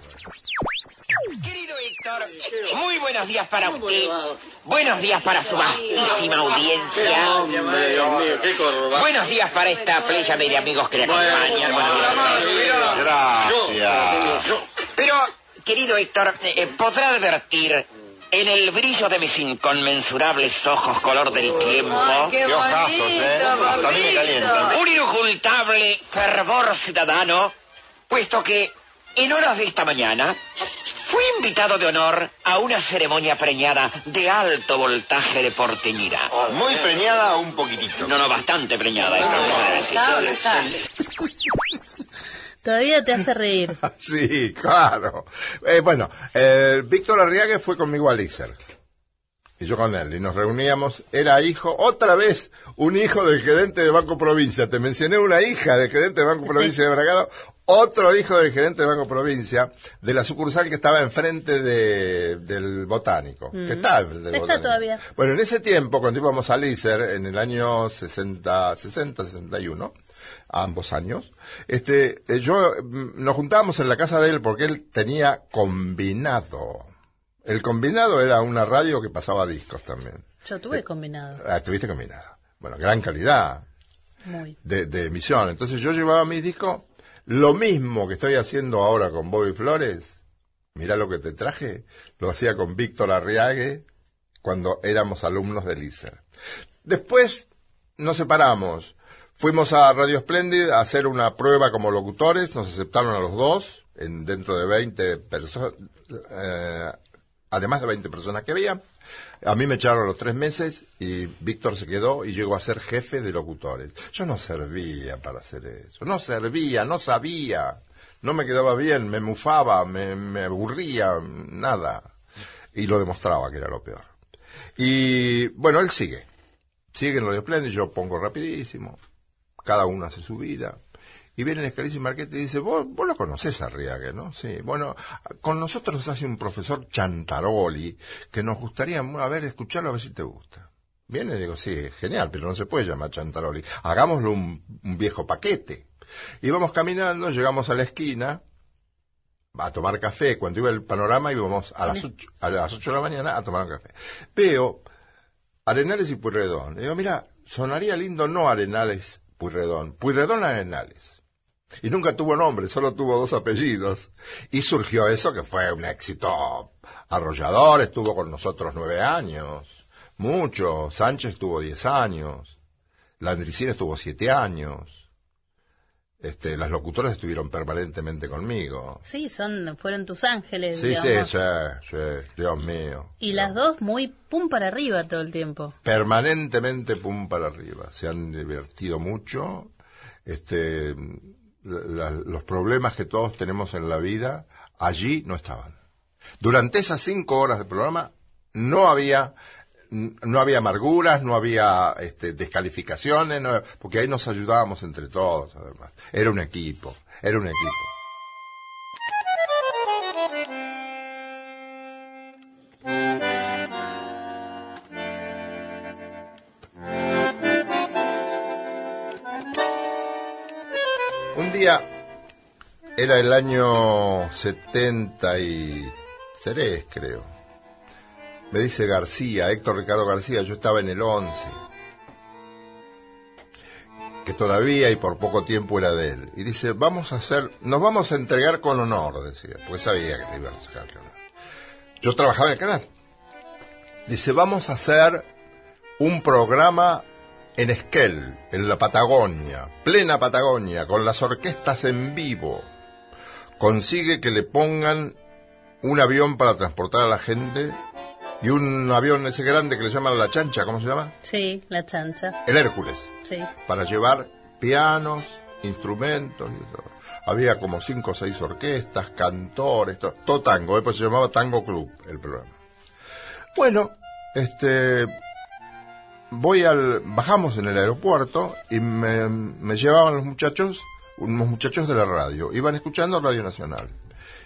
Querido Héctor, muy buenos días para usted. Buenos días para su vastísima audiencia. Buenos días para esta playa de amigos que le acompañan. Buenos días. Gracias. Pero, querido Héctor, eh, podrá advertir en el brillo de mis inconmensurables ojos color del tiempo qué Qué ojazos, ¿eh? bonito, Hasta a mí me calientan. un inocultable fervor ciudadano puesto que en horas de esta mañana fui invitado de honor a una ceremonia preñada de alto voltaje de porteñidad. ¿Muy preñada o un poquitito? No, no, bastante preñada. esto Ah, es está, decir. está. Todavía te hace reír. Sí, claro. Eh, bueno, eh, Víctor Arriague fue conmigo al ISER. Y yo con él. Y nos reuníamos. Era hijo, otra vez, un hijo del gerente de Banco Provincia. Te mencioné una hija del gerente de Banco Provincia de Bragado. Otro hijo del gerente de Banco Provincia, de la sucursal que estaba enfrente de, del Botánico. Mm. Que está enfrente del Está Botánico. todavía. Bueno, en ese tiempo, cuando íbamos al ISER, en el año 60, 60, 61, ambos años, este, eh, yo, mm, nos juntábamos en la casa de él porque él tenía combinado. El combinado era una radio que pasaba discos también. Yo tuve combinado. Ah, tuviste combinado. Bueno, gran calidad Muy. de, de emisión. Entonces yo llevaba mis discos, lo mismo que estoy haciendo ahora con Bobby Flores, mirá lo que te traje, lo hacía con Víctor Arriague cuando éramos alumnos del ISER. Después nos separamos. Fuimos a Radio Splendid a hacer una prueba como locutores, nos aceptaron a los dos, en, dentro de 20 personas, eh, además de 20 personas que había. A mí me echaron los tres meses y Víctor se quedó y llegó a ser jefe de locutores. Yo no servía para hacer eso, no servía, no sabía, no me quedaba bien, me mufaba, me aburría, nada. Y lo demostraba que era lo peor. Y bueno, él sigue, sigue en Radio Splendid, yo pongo rapidísimo, cada uno hace su vida. Y viene Escalisi Marquete y dice, vos, vos lo conocés a Arriague, ¿no? Sí. Bueno, con nosotros hace un profesor Chantaroli, que nos gustaría, a ver, escucharlo a ver si te gusta. Viene y digo, sí, genial, pero no se puede llamar Chantaroli. Hagámoslo un, un viejo paquete. Y vamos caminando, llegamos a la esquina, a tomar café. Cuando iba el panorama íbamos a las ocho, a las ocho de la mañana a tomar un café. Veo Arenales y Puyredón. Le digo, mira, sonaría lindo no Arenales Puyredón, Puyredón Arenales. Y nunca tuvo nombre, solo tuvo dos apellidos. Y surgió eso que fue un éxito arrollador, estuvo con nosotros nueve años, mucho. Sánchez tuvo diez años, Landricina estuvo siete años. Este, las locutoras estuvieron permanentemente conmigo. Sí, son, fueron tus ángeles, Sí, sí, digamos. sí, sí, Dios mío. Y las dos muy pum para arriba todo el tiempo. permanentemente pum para arriba. Se han divertido mucho. Este, la- los problemas que todos tenemos en la vida allí no estaban. Durante esas cinco horas de programa no había no había amarguras, no había este, descalificaciones, no- porque ahí nos ayudábamos entre todos, además. Era un equipo, era un equipo. Un día, era el año 73, creo. Me dice García, Héctor Ricardo García, yo estaba en el 11. Que todavía y por poco tiempo era de él. Y dice, vamos a hacer, nos vamos a entregar con honor, decía, porque sabía que te a sacar. Yo trabajaba en el canal. Dice, vamos a hacer un programa en Esquel, en la Patagonia, plena Patagonia, con las orquestas en vivo. Consigue que le pongan un avión para transportar a la gente y un avión ese grande que le llaman la chancha, ¿cómo se llama? Sí, la chancha. El Hércules, Sí. para llevar pianos, instrumentos y todo. Había como cinco o seis orquestas, cantores, to- todo, tango, después se llamaba Tango Club el programa. Bueno, este, voy al, bajamos en el aeropuerto y me, me llevaban los muchachos, unos muchachos de la radio, iban escuchando Radio Nacional.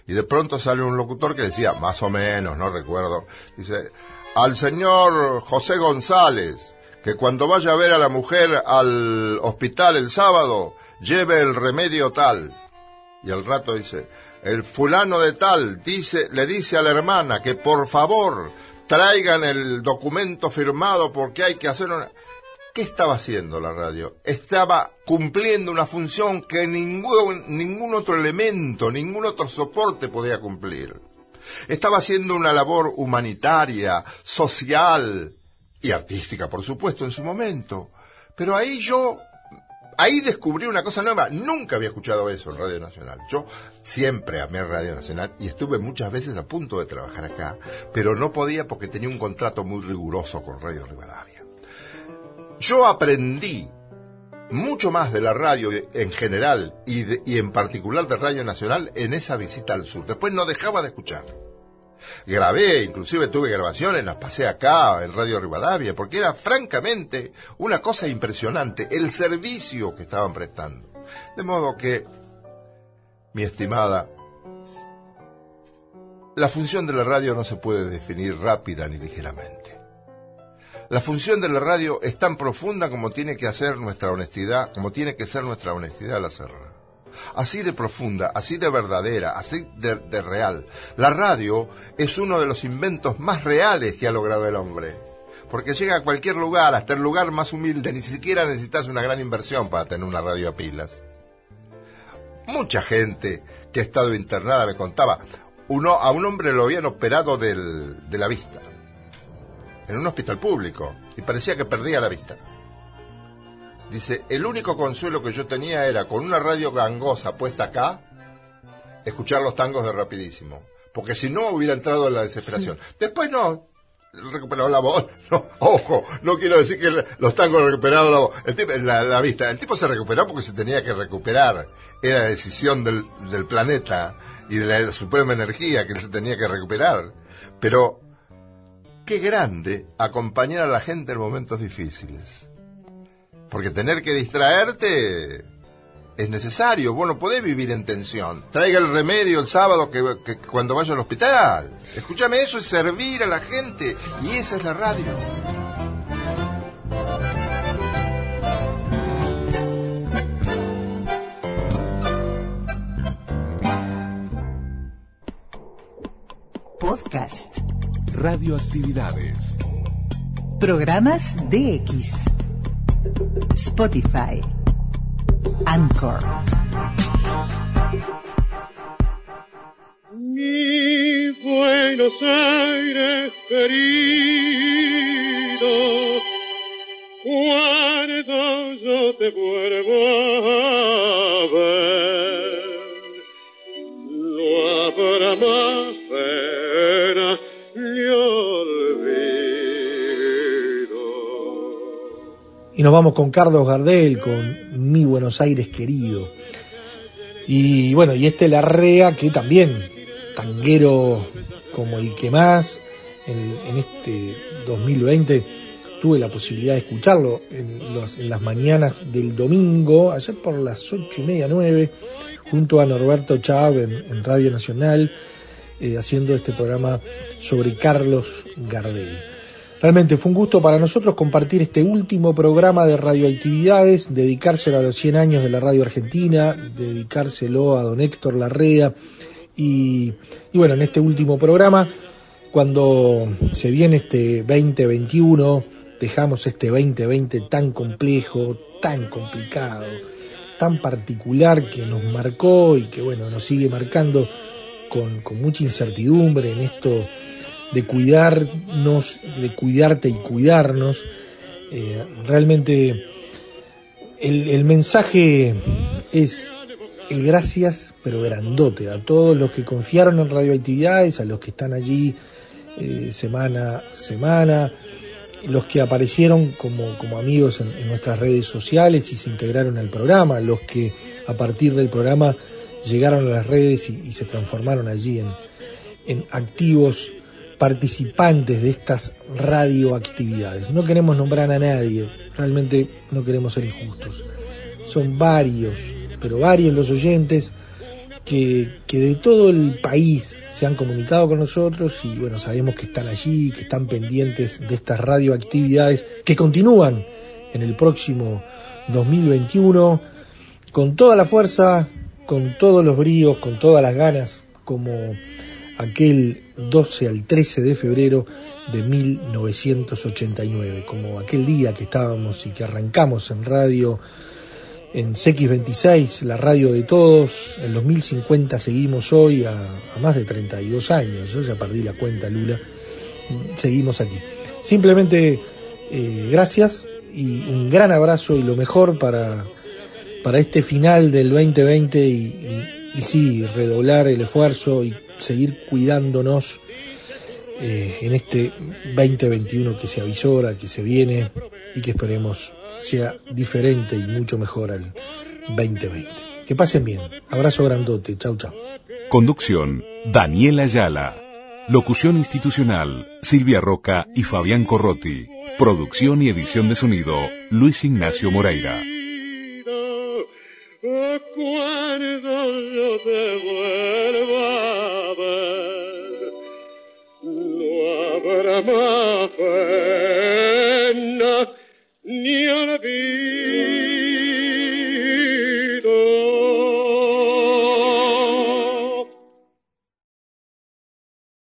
Y de pronto sale un locutor que decía, más o menos, no recuerdo, dice, al señor José González, que cuando vaya a ver a la mujer al hospital el sábado, lleve el remedio tal. Y al rato dice, el fulano de tal dice, le dice a la hermana que por favor traigan el documento firmado porque hay que hacer una... ¿Qué estaba haciendo la radio? Estaba cumpliendo una función que ningún, ningún otro elemento, ningún otro soporte podía cumplir. Estaba haciendo una labor humanitaria, social y artística, por supuesto, en su momento. Pero ahí yo ahí descubrí una cosa nueva. Nunca había escuchado eso en Radio Nacional. Yo siempre amé Radio Nacional y estuve muchas veces a punto de trabajar acá, pero no podía porque tenía un contrato muy riguroso con Radio Rivadavia. Yo aprendí mucho más de la radio en general y, en particular de Radio Nacional en esa visita al sur. Después no dejaba de escuchar. Grabé, inclusive tuve grabaciones, las pasé acá en Radio Rivadavia, porque era francamente una cosa impresionante el servicio que estaban prestando. De modo que, mi estimada, la función de la radio no se puede definir rápida ni ligeramente. La función de la radio es tan profunda como tiene que hacer nuestra honestidad, como tiene que ser nuestra honestidad al hacerla. Así de profunda, así de verdadera, así de, real. La radio es uno de los inventos más reales que ha logrado el hombre. Porque llega a cualquier lugar, hasta el lugar más humilde, ni siquiera necesitas una gran inversión para tener una radio a pilas. Mucha gente que ha estado internada me contaba, uno, a un hombre lo habían operado de la vista, en un hospital público, y parecía que perdía la vista. Dice, el único consuelo que yo tenía era con una radio gangosa puesta acá, escuchar los tangos de rapidísimo. Porque si no hubiera entrado en la desesperación. Después no, recuperó la voz. No, ojo, no quiero decir que los tangos recuperaron la voz. El tipo, la, la vista. El tipo se recuperó porque se tenía que recuperar. Era decisión del, del planeta y de la suprema energía que él se tenía que recuperar. Pero, qué grande acompañar a la gente en momentos difíciles. Porque tener que distraerte es necesario. Vos no podés vivir en tensión. Traiga el remedio el sábado que, cuando vaya al hospital. Escúchame, eso es servir a la gente. Y esa es la radio. Podcast. Radioactividades. Programas DX. Spotify. Anchor. Mi Buenos Aires querido, cuando yo te vuelvo a ver, no habrá más Y nos vamos con Carlos Gardel, con Mi Buenos Aires querido. Y bueno, y este Larrea que también, tanguero como el que más, en, en este 2020 tuve la posibilidad de escucharlo en, las mañanas del domingo, ayer por las ocho y media, nueve, junto a Norberto Chávez en, en Radio Nacional, eh, haciendo este programa sobre Carlos Gardel. Realmente fue un gusto para nosotros compartir este último programa de radioactividades, dedicárselo a los 100 años de la radio argentina, dedicárselo a don Héctor Larrea. Y, bueno, en este último programa, cuando se viene este 2021, dejamos este 2020 tan complejo, tan complicado, tan particular que nos marcó y que bueno, nos sigue marcando con mucha incertidumbre en esto de cuidarnos, de cuidarte y cuidarnos. Eh, realmente el, el mensaje es el gracias, pero grandote, a todos los que confiaron en radioactividades, a los que están allí eh, semana a semana, los que aparecieron como, como amigos en, nuestras redes sociales y se integraron al programa, los que a partir del programa llegaron a las redes y, y se transformaron allí en, en activos participantes de estas radioactividades. No queremos nombrar a nadie, realmente no queremos ser injustos. Son varios, pero varios los oyentes que, que de todo el país se han comunicado con nosotros y bueno, sabemos que están allí, que están pendientes de estas radioactividades que continúan en el próximo 2021 con toda la fuerza, con todos los bríos, con todas las ganas, como aquel 12 al 13 de febrero de 1989, como aquel día que estábamos y que arrancamos en radio en CX26, la radio de todos, en los 1050 seguimos hoy a, más de 32 años, yo ya perdí la cuenta, Lula, seguimos aquí. Simplemente eh, gracias y un gran abrazo y lo mejor para para este final del 2020 y, y, y sí, redoblar el esfuerzo y seguir cuidándonos eh, en este 2021 que se avisora, que se viene y que esperemos sea diferente y mucho mejor al 2020. Que pasen bien. Abrazo grandote. Chau, chau. Conducción, Daniela Ayala. Locución institucional, Silvia Roca y Fabián Corrotti. Producción y edición de sonido, Luis Ignacio Moreira. Cuando